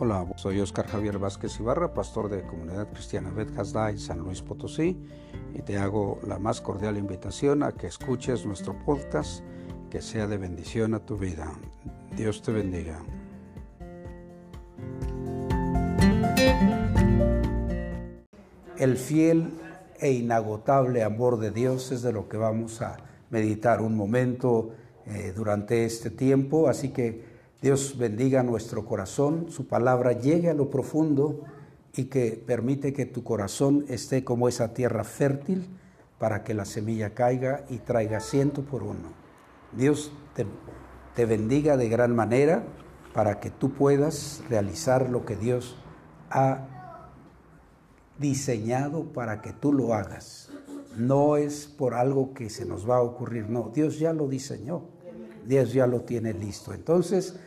Hola, soy Oscar Javier Vázquez Ibarra, pastor de Comunidad Cristiana Bet en San Luis Potosí, y te hago la más cordial invitación a que escuches nuestro podcast, que sea de bendición a tu vida. Dios te bendiga. El fiel e inagotable amor de Dios es de lo que vamos a meditar un momento eh, durante este tiempo, así que Dios bendiga nuestro corazón, su palabra llegue a lo profundo y que permite que tu corazón esté como esa tierra fértil para que la semilla caiga y traiga ciento por uno. Dios te, te bendiga de gran manera para que tú puedas realizar lo que Dios ha diseñado para que tú lo hagas. No es por algo que se nos va a ocurrir, no, Dios ya lo diseñó, Dios ya lo tiene listo. Entonces,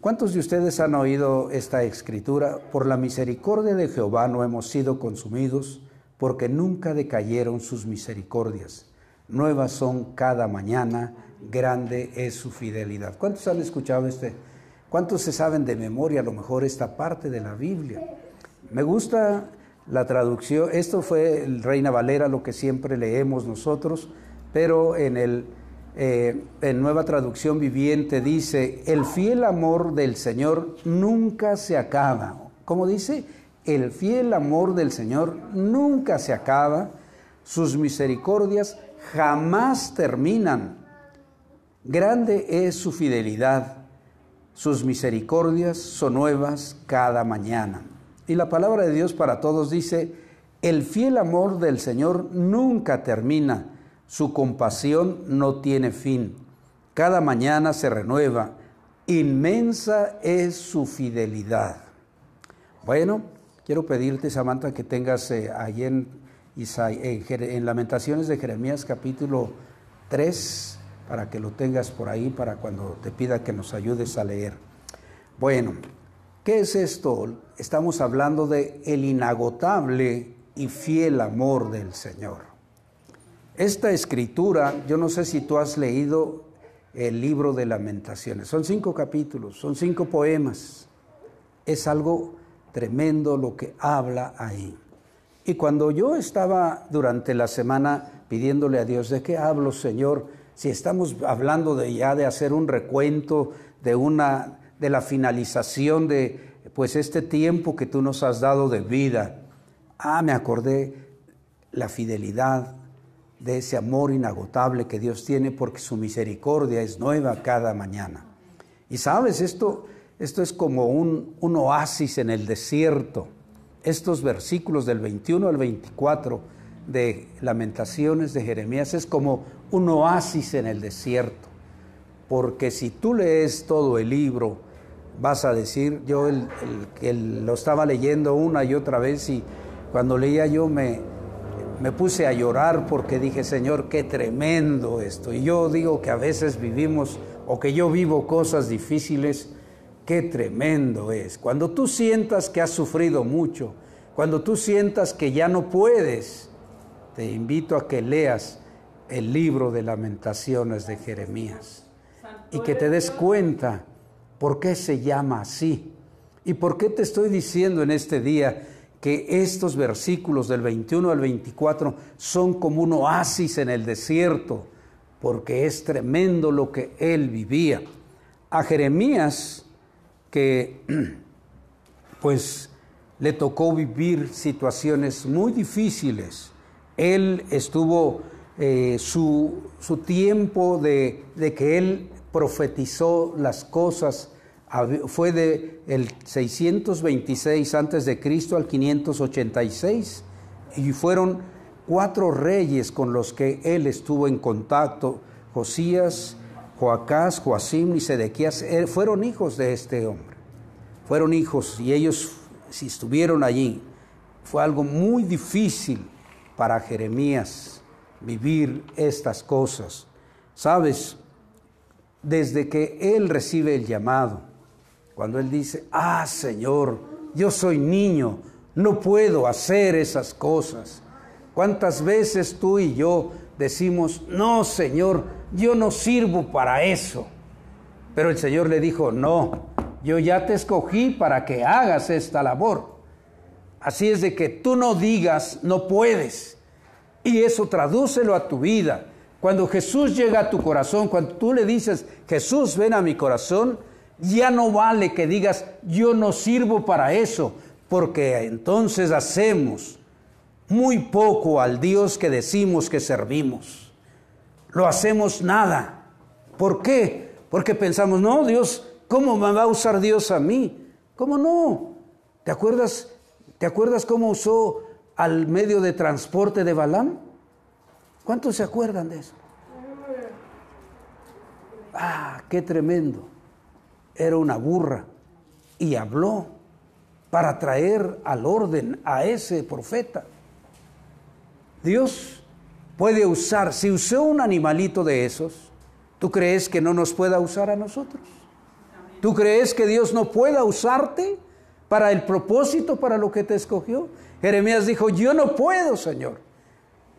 ¿Cuántos de ustedes han oído esta escritura? Por la misericordia de Jehová no hemos sido consumidos, porque nunca decayeron sus misericordias. Nuevas son cada mañana, grande es su fidelidad. ¿Cuántos han escuchado este? ¿Cuántos se saben de memoria a lo mejor esta parte de la Biblia? Me gusta la traducción, esto fue el Reina Valera, lo que siempre leemos nosotros, pero en el eh, en nueva traducción viviente dice, el fiel amor del Señor nunca se acaba. ¿Cómo dice? El fiel amor del Señor nunca se acaba, sus misericordias jamás terminan. Grande es su fidelidad, sus misericordias son nuevas cada mañana. Y la palabra de Dios para todos dice, el fiel amor del Señor nunca termina su compasión no tiene fin. Cada mañana se renueva. Inmensa es su fidelidad. Bueno, quiero pedirte, Samantha, que tengas eh, ahí en, en Lamentaciones de Jeremías capítulo 3, para que lo tengas por ahí, para cuando te pida que nos ayudes a leer. Bueno, ¿qué es esto? Estamos hablando de el inagotable y fiel amor del Señor. Esta escritura, yo no sé si tú has leído el libro de lamentaciones, son cinco capítulos, son cinco poemas. Es algo tremendo lo que habla ahí. Y cuando yo estaba durante la semana pidiéndole a Dios, ¿de qué hablo, Señor? Si estamos hablando de ya de hacer un recuento de una de la finalización de pues este tiempo que tú nos has dado de vida. Ah, me acordé la fidelidad, de ese amor inagotable que Dios tiene porque su misericordia es nueva cada mañana. Y sabes, esto, esto es como un, un oasis en el desierto. Estos versículos del 21 al 24 de Lamentaciones de Jeremías es como un oasis en el desierto. Porque si tú lees todo el libro, vas a decir, yo el, lo estaba leyendo una y otra vez y cuando leía yo me, me puse a llorar porque dije, Señor, qué tremendo esto. Y yo digo que a veces vivimos o que yo vivo cosas difíciles, qué tremendo es. Cuando tú sientas que has sufrido mucho, cuando tú sientas que ya no puedes, te invito a que leas el libro de lamentaciones de Jeremías y que te des cuenta por qué se llama así y por qué te estoy diciendo en este día que estos versículos del 21 al 24 son como un oasis en el desierto, porque es tremendo lo que él vivía. A Jeremías, que pues le tocó vivir situaciones muy difíciles, él estuvo eh, su, su, tiempo de, de que él profetizó las cosas fue de el 626 antes de Cristo al 586 y fueron cuatro reyes con los que él estuvo en contacto, Josías, Joacás, Joacim y Sedequías, eh, fueron hijos de este hombre. Fueron hijos y ellos si estuvieron allí. Fue algo muy difícil para Jeremías vivir estas cosas. Sabes, desde que él recibe el llamado, cuando Él dice, ah Señor, yo soy niño, no puedo hacer esas cosas. ¿Cuántas veces tú y yo decimos, no Señor, yo no sirvo para eso? Pero el Señor le dijo, no, yo ya te escogí para que hagas esta labor. Así es de que tú no digas, no puedes. Y eso tradúcelo a tu vida. Cuando Jesús llega a tu corazón, cuando tú le dices, Jesús, ven a mi corazón, ya no vale que digas, yo no sirvo para eso, porque entonces hacemos muy poco al Dios que decimos que servimos. Lo hacemos nada. ¿Por qué? Porque pensamos, no, Dios, ¿cómo me va a usar Dios a mí? ¿Cómo no? ¿Te acuerdas, ¿te acuerdas cómo usó al medio de transporte de Balaam? ¿Cuántos se acuerdan de eso? Ah, qué tremendo. Era una burra y habló para traer al orden a ese profeta. Dios puede usar, si usó un animalito de esos, ¿tú crees que no nos pueda usar a nosotros? ¿Tú crees que Dios no pueda usarte para el propósito para lo que te escogió? Jeremías dijo, yo no puedo, Señor.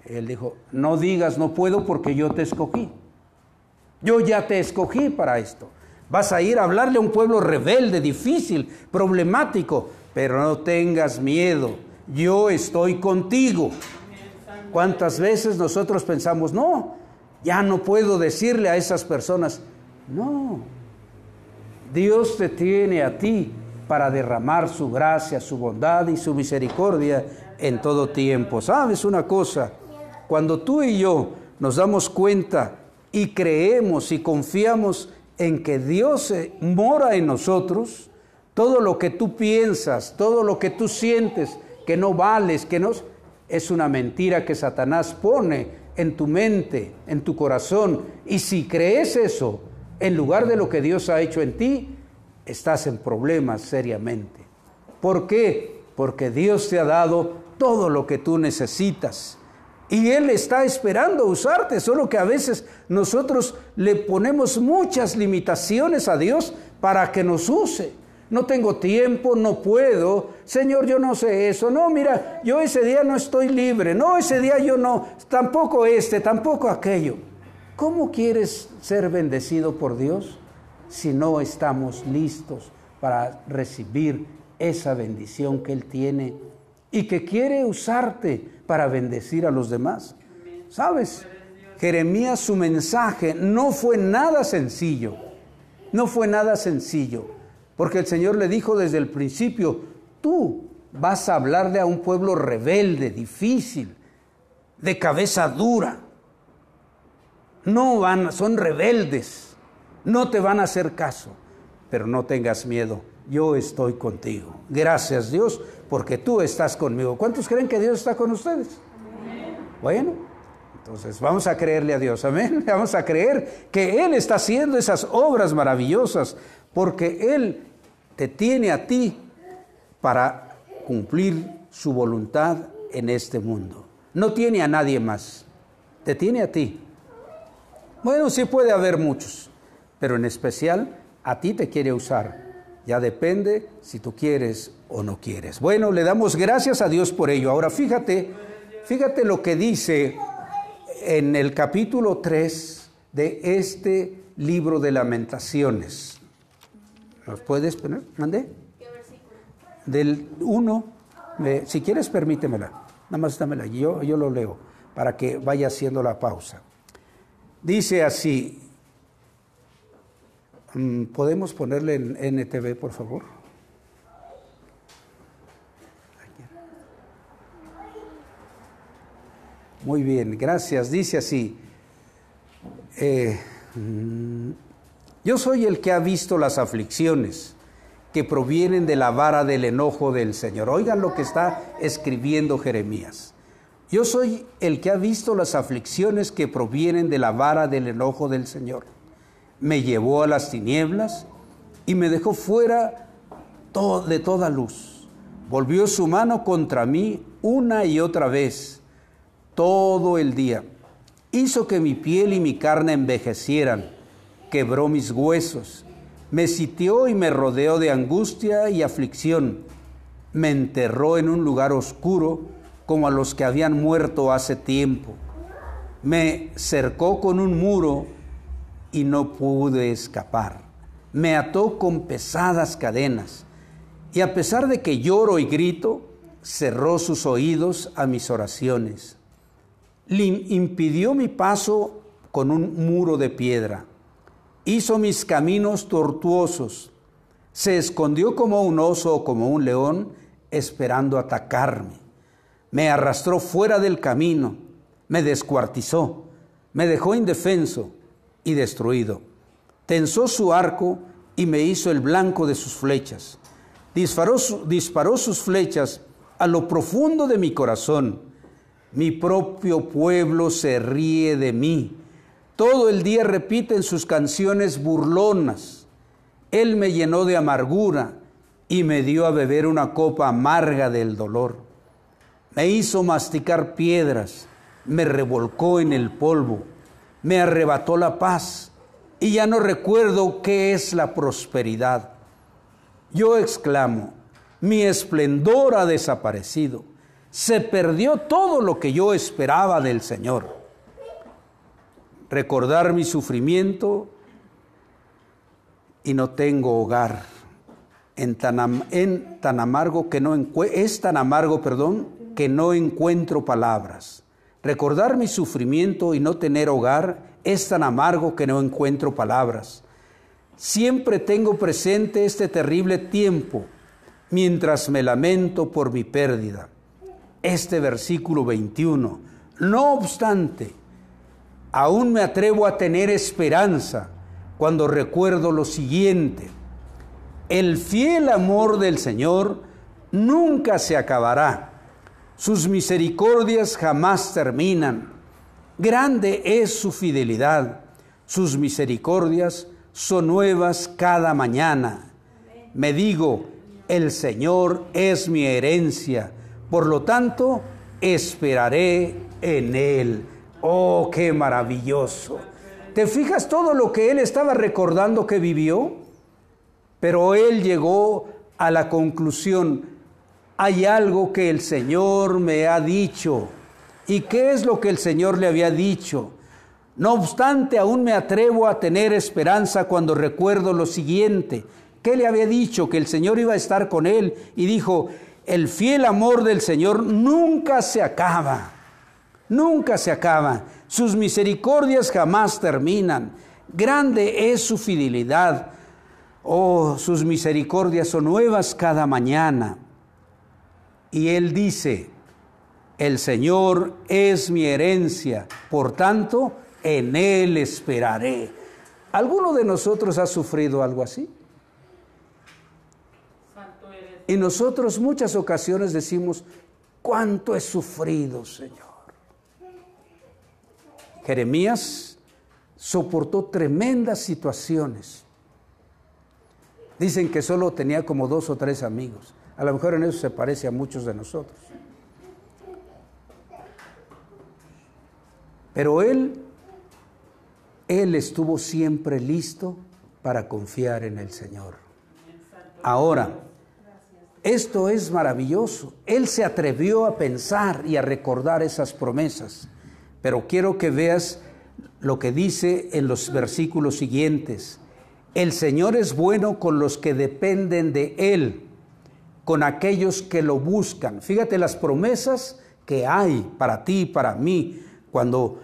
Él dijo, no digas no puedo porque yo te escogí. Yo ya te escogí para esto. Vas a ir a hablarle a un pueblo rebelde, difícil, problemático, pero no tengas miedo. Yo estoy contigo. ¿Cuántas veces nosotros pensamos, no, ya no puedo decirle a esas personas, no, Dios te tiene a ti para derramar su gracia, su bondad y su misericordia en todo tiempo. ¿Sabes una cosa? Cuando tú y yo nos damos cuenta y creemos y confiamos en que Dios mora en nosotros, todo lo que tú piensas, todo lo que tú sientes que no vales, que no es una mentira que Satanás pone en tu mente, en tu corazón. Y si crees eso, en lugar de lo que Dios ha hecho en ti, estás en problemas seriamente. ¿Por qué? Porque Dios te ha dado todo lo que tú necesitas. Y Él está esperando usarte, solo que a veces nosotros le ponemos muchas limitaciones a Dios para que nos use. No tengo tiempo, no puedo. Señor, yo no sé eso. No, mira, yo ese día no estoy libre. No, ese día yo no. Tampoco este, tampoco aquello. ¿Cómo quieres ser bendecido por Dios si no estamos listos para recibir esa bendición que Él tiene y que quiere usarte para bendecir a los demás. ¿Sabes? Jeremías su mensaje no fue nada sencillo, no fue nada sencillo, porque el Señor le dijo desde el principio, tú vas a hablarle a un pueblo rebelde, difícil, de cabeza dura. No van, son rebeldes, no te van a hacer caso, pero no tengas miedo, yo estoy contigo. Gracias Dios porque tú estás conmigo. ¿Cuántos creen que Dios está con ustedes? Bueno, entonces vamos a creerle a Dios, amén. Vamos a creer que Él está haciendo esas obras maravillosas porque Él te tiene a ti para cumplir su voluntad en este mundo. No tiene a nadie más, te tiene a ti. Bueno, sí puede haber muchos, pero en especial a ti te quiere usar ya depende si tú quieres o no quieres. Bueno, le damos gracias a Dios por ello. Ahora fíjate, fíjate lo que dice en el capítulo 3 de este libro de lamentaciones. ¿Nos puedes poner? ¿Mande? ¿Qué versículo? Del 1, si quieres permítemela, nada más dámela, yo, yo lo leo para que vaya haciendo la pausa. Dice así, ¿Podemos ponerle en NTV, por favor? Muy bien, gracias. Dice así, eh, mm, yo soy el que ha visto las aflicciones que provienen de la vara del enojo del Señor. Oigan lo que está escribiendo Jeremías. Yo soy el que ha visto las aflicciones que provienen de la vara del enojo del Señor me llevó a las tinieblas y me dejó fuera de toda luz. Volvió su mano contra mí una y otra vez, todo el día. Hizo que mi piel y mi carne envejecieran, quebró mis huesos, me sitió y me rodeó de angustia y aflicción, me enterró en un lugar oscuro como a los que habían muerto hace tiempo, me cercó con un muro y no pude escapar. me ató con pesadas cadenas, y a pesar de que lloro y grito, cerró sus oídos a mis oraciones. impidió mi paso con un muro de piedra, hizo mis caminos tortuosos, se escondió como un oso o como un león, esperando atacarme. Me arrastró fuera del camino, me descuartizó, me dejó indefenso y destruido. Tensó su arco y me hizo el blanco de sus flechas. Disparó, disparó sus flechas a lo profundo de mi corazón. Mi propio pueblo se ríe de mí. Todo el día repiten sus canciones burlonas. Él me llenó de amargura y me dio a beber una copa amarga del dolor. Me hizo masticar piedras, me revolcó en el polvo, me arrebató la paz y ya no recuerdo qué es la prosperidad. Yo exclamo, mi esplendor ha desaparecido, se perdió todo lo que yo esperaba del Señor. Recordar mi sufrimiento y no tengo hogar. En tan, en tan amargo que no es tan amargo, perdón, que no encuentro palabras. Recordar mi sufrimiento y no tener hogar es tan amargo que no encuentro palabras. Siempre tengo presente este terrible tiempo mientras me lamento por mi pérdida. Este versículo 21. No obstante, aún me atrevo a tener esperanza cuando recuerdo lo siguiente. El fiel amor del Señor nunca se acabará. Sus misericordias jamás terminan. Grande es su fidelidad. Sus misericordias son nuevas cada mañana. Me digo, el Señor es mi herencia. Por lo tanto, esperaré en Él. Oh, qué maravilloso. ¿Te fijas todo lo que él estaba recordando que vivió? Pero él llegó a la conclusión, hay algo que el Señor me ha dicho. ¿Y qué es lo que el Señor le había dicho? No obstante, aún me atrevo a tener esperanza cuando recuerdo lo siguiente. ¿Qué le había dicho? Que el Señor iba a estar con él. Y dijo, el fiel amor del Señor nunca se acaba. Nunca se acaba. Sus misericordias jamás terminan. Grande es su fidelidad. Oh, sus misericordias son nuevas cada mañana. Y él dice, el Señor es mi herencia, por tanto, en Él esperaré. ¿Alguno de nosotros ha sufrido algo así? Y nosotros muchas ocasiones decimos, ¿cuánto he sufrido, Señor? Jeremías soportó tremendas situaciones. Dicen que solo tenía como dos o tres amigos. A lo mejor en eso se parece a muchos de nosotros. Pero él, él estuvo siempre listo para confiar en el Señor. Ahora, esto es maravilloso. Él se atrevió a pensar y a recordar esas promesas. Pero quiero que veas lo que dice en los versículos siguientes. El Señor es bueno con los que dependen de Él, con aquellos que lo buscan. Fíjate las promesas que hay para ti y para mí cuando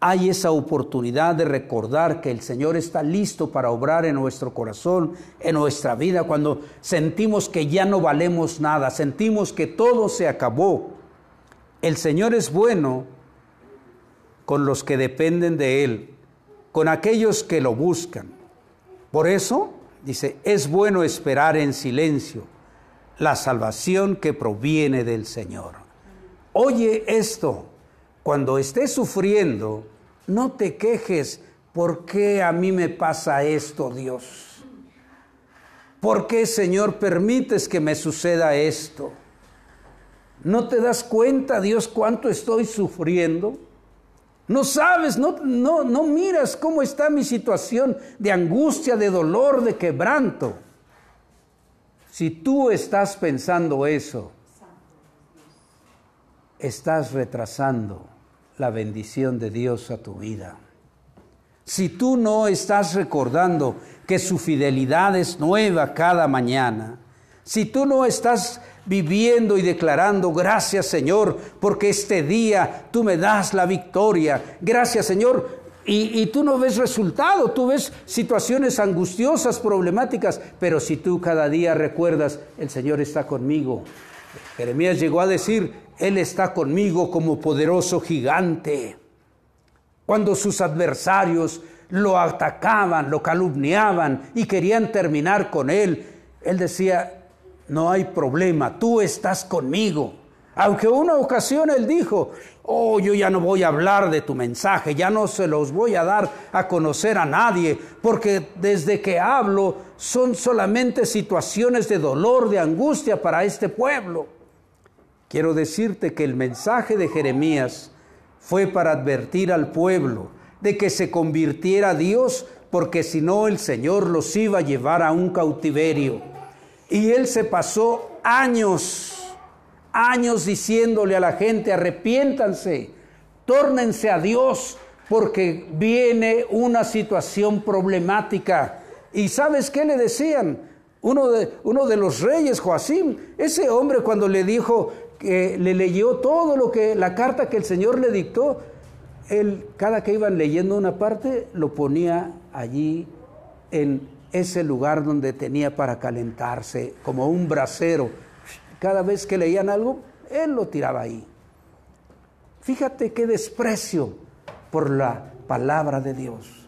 hay esa oportunidad de recordar que el Señor está listo para obrar en nuestro corazón, en nuestra vida, cuando sentimos que ya no valemos nada, sentimos que todo se acabó. El Señor es bueno con los que dependen de Él, con aquellos que lo buscan. Por eso, dice, es bueno esperar en silencio la salvación que proviene del Señor. Oye esto, cuando estés sufriendo, no te quejes, ¿por qué a mí me pasa esto, Dios? ¿Por qué, Señor, permites que me suceda esto? ¿No te das cuenta, Dios, cuánto estoy sufriendo? No sabes, no, no, no miras cómo está mi situación de angustia, de dolor, de quebranto. Si tú estás pensando eso, estás retrasando la bendición de Dios a tu vida. Si tú no estás recordando que su fidelidad es nueva cada mañana. Si tú no estás viviendo y declarando, gracias Señor, porque este día tú me das la victoria, gracias Señor, y, tú no ves resultado, tú ves situaciones angustiosas, problemáticas, pero si tú cada día recuerdas, el Señor está conmigo. Jeremías llegó a decir, Él está conmigo como poderoso gigante. Cuando sus adversarios lo atacaban, lo calumniaban y querían terminar con Él, Él decía, no hay problema, tú estás conmigo. Aunque una ocasión él dijo, oh, yo ya no voy a hablar de tu mensaje, ya no se los voy a dar a conocer a nadie, porque desde que hablo son solamente situaciones de dolor, de angustia para este pueblo. Quiero decirte que el mensaje de Jeremías fue para advertir al pueblo de que se convirtiera a Dios, porque si no el Señor los iba a llevar a un cautiverio. Y él se pasó años años diciéndole a la gente, arrepiéntanse, tórnense a Dios, porque viene una situación problemática. ¿Y sabes qué le decían? Uno de, uno de los reyes, Joacim, ese hombre cuando le dijo que le leyó todo lo que, la carta que el Señor le dictó, él, cada que iban leyendo una parte, lo ponía allí en ese lugar donde tenía para calentarse, como un brasero cada vez que leían algo, él lo tiraba ahí. Fíjate qué desprecio por la palabra de Dios.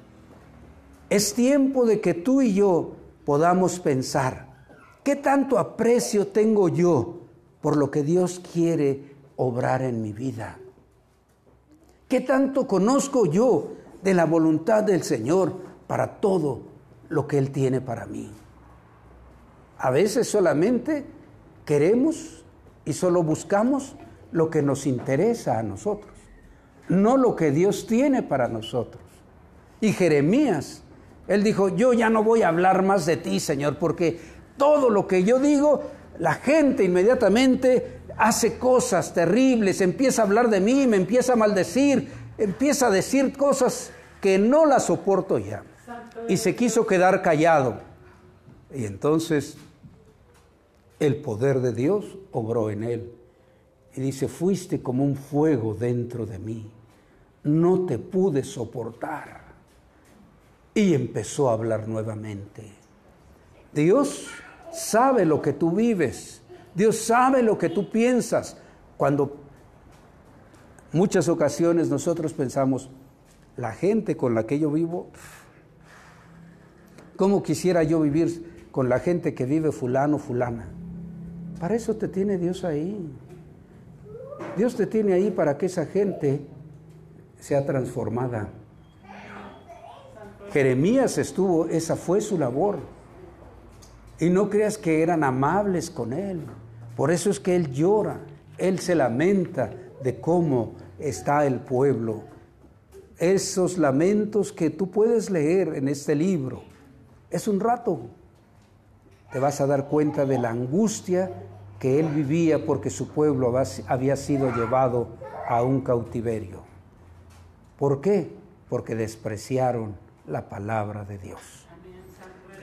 Es tiempo de que tú y yo podamos pensar, ¿qué tanto aprecio tengo yo por lo que Dios quiere obrar en mi vida? ¿Qué tanto conozco yo de la voluntad del Señor para todo lo que Él tiene para mí? A veces solamente queremos y solo buscamos lo que nos interesa a nosotros, no lo que Dios tiene para nosotros. Y Jeremías, él dijo, yo ya no voy a hablar más de ti, Señor, porque todo lo que yo digo, la gente inmediatamente hace cosas terribles, empieza a hablar de mí, me empieza a maldecir, empieza a decir cosas que no las soporto ya. Y se quiso quedar callado. Y entonces el poder de Dios obró en él. Y dice, fuiste como un fuego dentro de mí, no te pude soportar. Y empezó a hablar nuevamente. Dios sabe lo que tú vives, Dios sabe lo que tú piensas. Cuando muchas ocasiones nosotros pensamos, la gente con la que yo vivo, ¿cómo quisiera yo vivir con la gente que vive fulano, fulana? Para eso te tiene Dios ahí. Dios te tiene ahí para que esa gente sea transformada. Jeremías estuvo, esa fue su labor. Y no creas que eran amables con él. Por eso es que él llora, él se lamenta de cómo está el pueblo. Esos lamentos que tú puedes leer en este libro, es un rato. Te vas a dar cuenta de la angustia que él vivía porque su pueblo había sido llevado a un cautiverio. ¿Por qué? Porque despreciaron la palabra de Dios.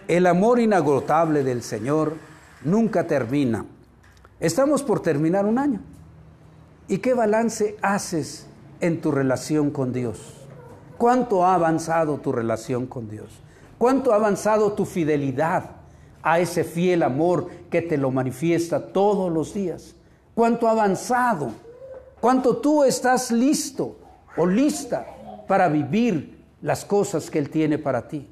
El amor inagotable del Señor nunca termina. Estamos por terminar un año. ¿Y qué balance haces en tu relación con Dios? ¿Cuánto ha avanzado tu relación con Dios? ¿Cuánto ha avanzado tu fidelidad? a ese fiel amor que te lo manifiesta todos los días. Cuánto ha avanzado, cuánto tú estás listo o lista para vivir las cosas que Él tiene para ti.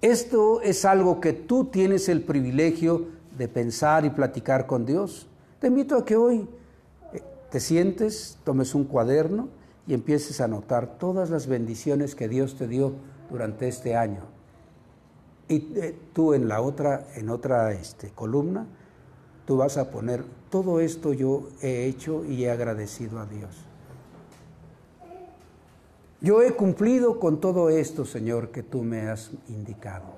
Esto es algo que tú tienes el privilegio de pensar y platicar con Dios. Te invito a que hoy eh, te sientes, tomes un cuaderno y empieces a anotar todas las bendiciones que Dios te dio durante este año y eh, tú en la otra, en otra este, columna, tú vas a poner, todo esto yo he hecho y he agradecido a Dios. Yo he cumplido con todo esto, Señor, que tú me has indicado.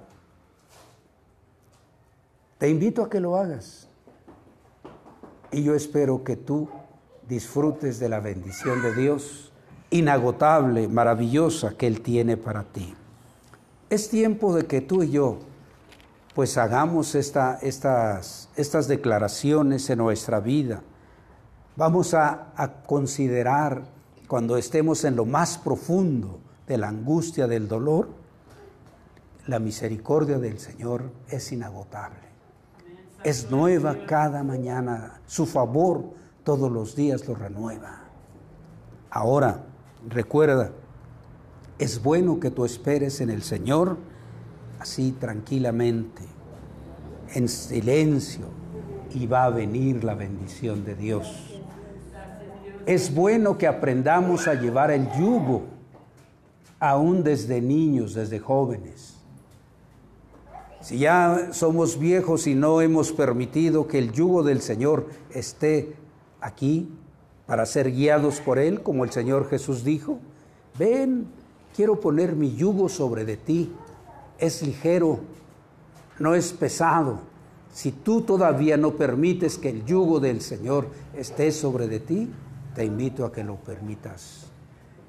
Te invito a que lo hagas. Y yo espero que tú disfrutes de la bendición de Dios inagotable, maravillosa que Él tiene para ti. Es tiempo de que tú y yo pues hagamos esta, estas, declaraciones en nuestra vida. Vamos a considerar cuando estemos en lo más profundo de la angustia, del dolor, la misericordia del Señor es inagotable. Es nueva cada mañana. Su favor todos los días lo renueva. Ahora, recuerda, es bueno que tú esperes en el Señor así tranquilamente, en silencio, y va a venir la bendición de Dios. Es bueno que aprendamos a llevar el yugo, aún desde niños, desde jóvenes. Si ya somos viejos y no hemos permitido que el yugo del Señor esté aquí para ser guiados por Él, como el Señor Jesús dijo, ven, quiero poner mi yugo sobre de ti. Es ligero, no es pesado. Si tú todavía no permites que el yugo del Señor esté sobre de ti, te invito a que lo permitas.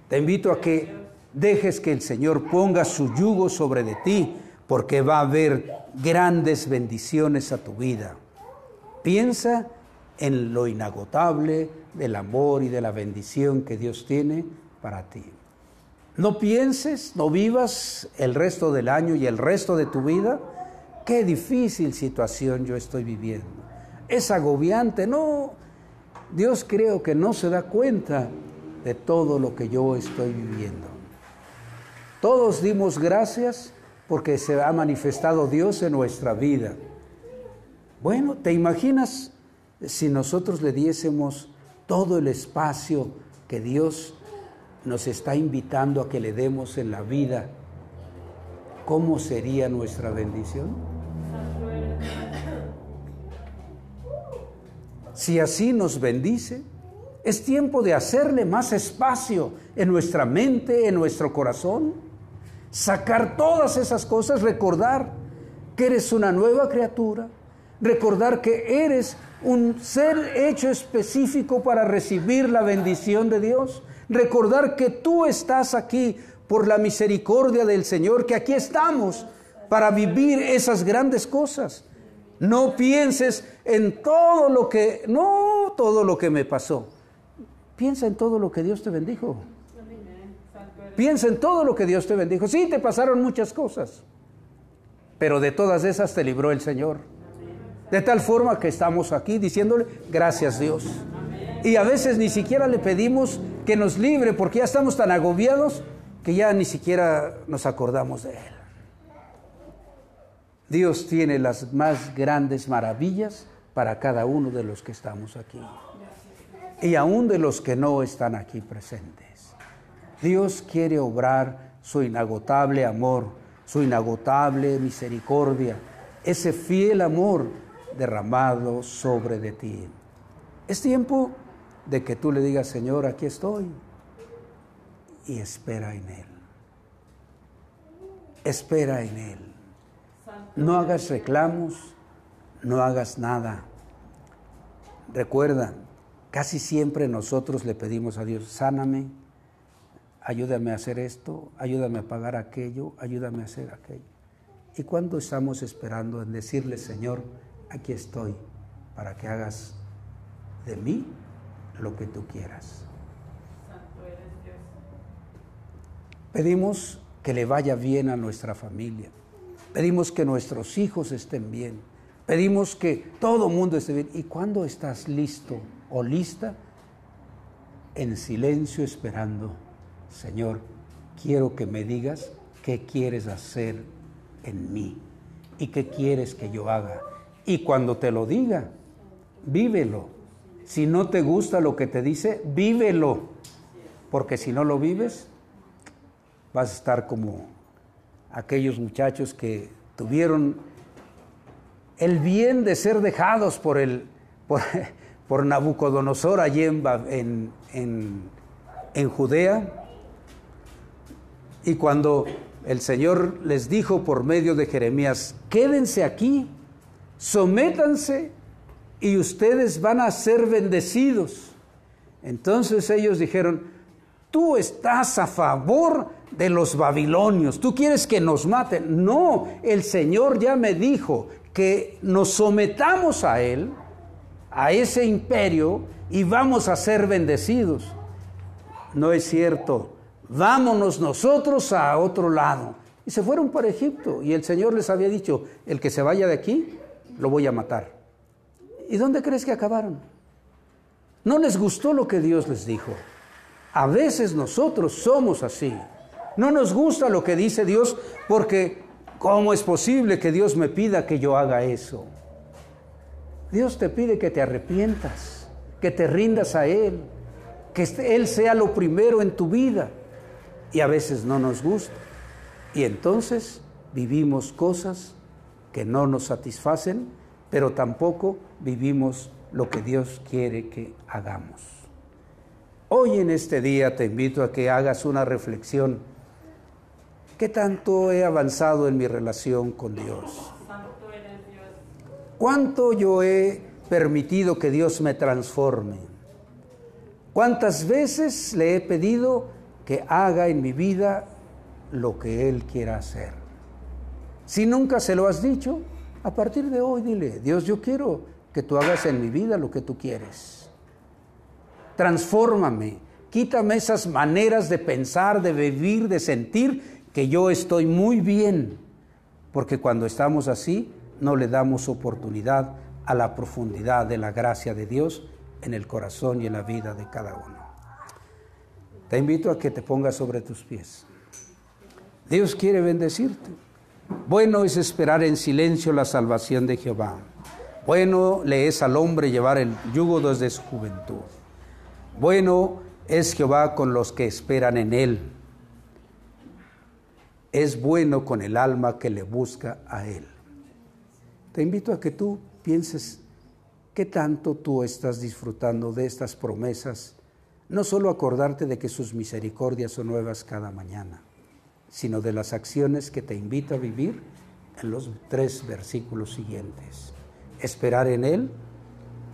Te invito a que dejes que el Señor ponga su yugo sobre de ti porque va a haber grandes bendiciones a tu vida. Piensa en lo inagotable del amor y de la bendición que Dios tiene para ti. No pienses, no vivas el resto del año y el resto de tu vida. Qué difícil situación yo estoy viviendo. Es agobiante, no. Dios creo que no se da cuenta de todo lo que yo estoy viviendo. Todos dimos gracias porque se ha manifestado Dios en nuestra vida. Bueno, ¿te imaginas si nosotros le diésemos todo el espacio que Dios nos está invitando a que le demos en la vida? ¿Cómo sería nuestra bendición? Si así nos bendice, es tiempo de hacerle más espacio en nuestra mente, en nuestro corazón sacar todas esas cosas, recordar que eres una nueva criatura, recordar que eres un ser hecho específico para recibir la bendición de Dios, recordar que tú estás aquí por la misericordia del Señor, que aquí estamos para vivir esas grandes cosas. No pienses en todo lo que, no todo lo que me pasó. Piensa en todo lo que Dios te bendijo. Piensa en todo lo que Dios te bendijo. Sí, te pasaron muchas cosas, pero de todas esas te libró el Señor. De tal forma que estamos aquí diciéndole, gracias Dios. Y a veces ni siquiera le pedimos que nos libre porque ya estamos tan agobiados que ya ni siquiera nos acordamos de Él. Dios tiene las más grandes maravillas para cada uno de los que estamos aquí. Y aún de los que no están aquí presentes. Dios quiere obrar su inagotable amor, su inagotable misericordia, ese fiel amor derramado sobre de ti. Es tiempo de que tú le digas, Señor, aquí estoy, y espera en Él. Espera en Él. No hagas reclamos, no hagas nada. Recuerda, casi siempre nosotros le pedimos a Dios, sáname, ayúdame a hacer esto, ayúdame a pagar aquello, ayúdame a hacer aquello. ¿Y cuándo estamos esperando en decirle, Señor, aquí estoy para que hagas de mí lo que tú quieras? Pedimos que le vaya bien a nuestra familia. Pedimos que nuestros hijos estén bien. Pedimos que todo el mundo esté bien. ¿Y cuándo estás listo o lista? En silencio esperando Señor, quiero que me digas qué quieres hacer en mí y qué quieres que yo haga. Y cuando te lo diga, vívelo. Si no te gusta lo que te dice, vívelo. Porque si no lo vives, vas a estar como aquellos muchachos que tuvieron el bien de ser dejados por, el, por, Nabucodonosor allí en, en Judea y cuando el Señor les dijo por medio de Jeremías, quédense aquí, sométanse y ustedes van a ser bendecidos. Entonces ellos dijeron, tú estás a favor de los babilonios. ¿Tú quieres que nos maten? No, el Señor ya me dijo que nos sometamos a Él, a ese imperio, y vamos a ser bendecidos. No es cierto. Vámonos nosotros a otro lado. Y se fueron para Egipto. Y el Señor les había dicho, el que se vaya de aquí, lo voy a matar. ¿Y dónde crees que acabaron? No les gustó lo que Dios les dijo. A veces nosotros somos así. No nos gusta lo que dice Dios porque ¿cómo es posible que Dios me pida que yo haga eso? Dios te pide que te arrepientas, que te rindas a Él, que Él sea lo primero en tu vida. Y a veces no nos gusta. Y entonces vivimos cosas que no nos satisfacen, pero tampoco vivimos lo que Dios quiere que hagamos. Hoy en este día te invito a que hagas una reflexión ¿Qué tanto he avanzado en mi relación con Dios? ¿Cuánto yo he permitido que Dios me transforme? ¿Cuántas veces le he pedido que haga en mi vida lo que Él quiera hacer? Si nunca se lo has dicho, a partir de hoy dile, Dios, yo quiero que tú hagas en mi vida lo que tú quieres. Transfórmame, quítame esas maneras de pensar, de vivir, de sentir que yo estoy muy bien, porque cuando estamos así no le damos oportunidad a la profundidad de la gracia de Dios en el corazón y en la vida de cada uno. Te invito a que te pongas sobre tus pies. Dios quiere bendecirte. Bueno es esperar en silencio la salvación de Jehová. Bueno le es al hombre llevar el yugo desde su juventud. Bueno es Jehová con los que esperan en él es bueno con el alma que le busca a Él. Te invito a que tú pienses qué tanto tú estás disfrutando de estas promesas, no solo acordarte de que sus misericordias son nuevas cada mañana, sino de las acciones que te invita a vivir en los tres versículos siguientes. Esperar en Él,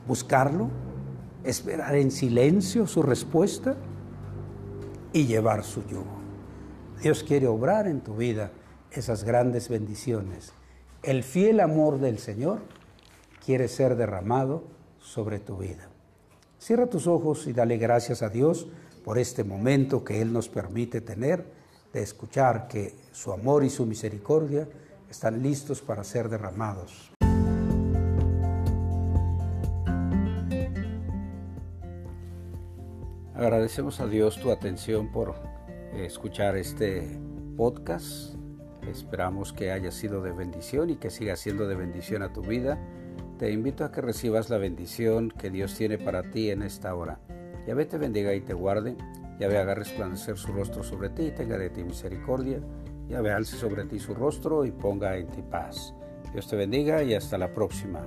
buscarlo, esperar en silencio su respuesta y llevar su yugo. Dios quiere obrar en tu vida esas grandes bendiciones. El fiel amor del Señor quiere ser derramado sobre tu vida. Cierra tus ojos y dale gracias a Dios por este momento que Él nos permite tener de escuchar que su amor y su misericordia están listos para ser derramados. Agradecemos a Dios tu atención por escuchar este podcast. Esperamos que haya sido de bendición y que siga siendo de bendición a tu vida. Te invito a que recibas la bendición que Dios tiene para ti en esta hora. Yahvé te bendiga y te guarde. Yahvé haga resplandecer su rostro sobre ti y tenga de ti misericordia. Yahvé alce sobre ti su rostro y ponga en ti paz. Dios te bendiga y hasta la próxima.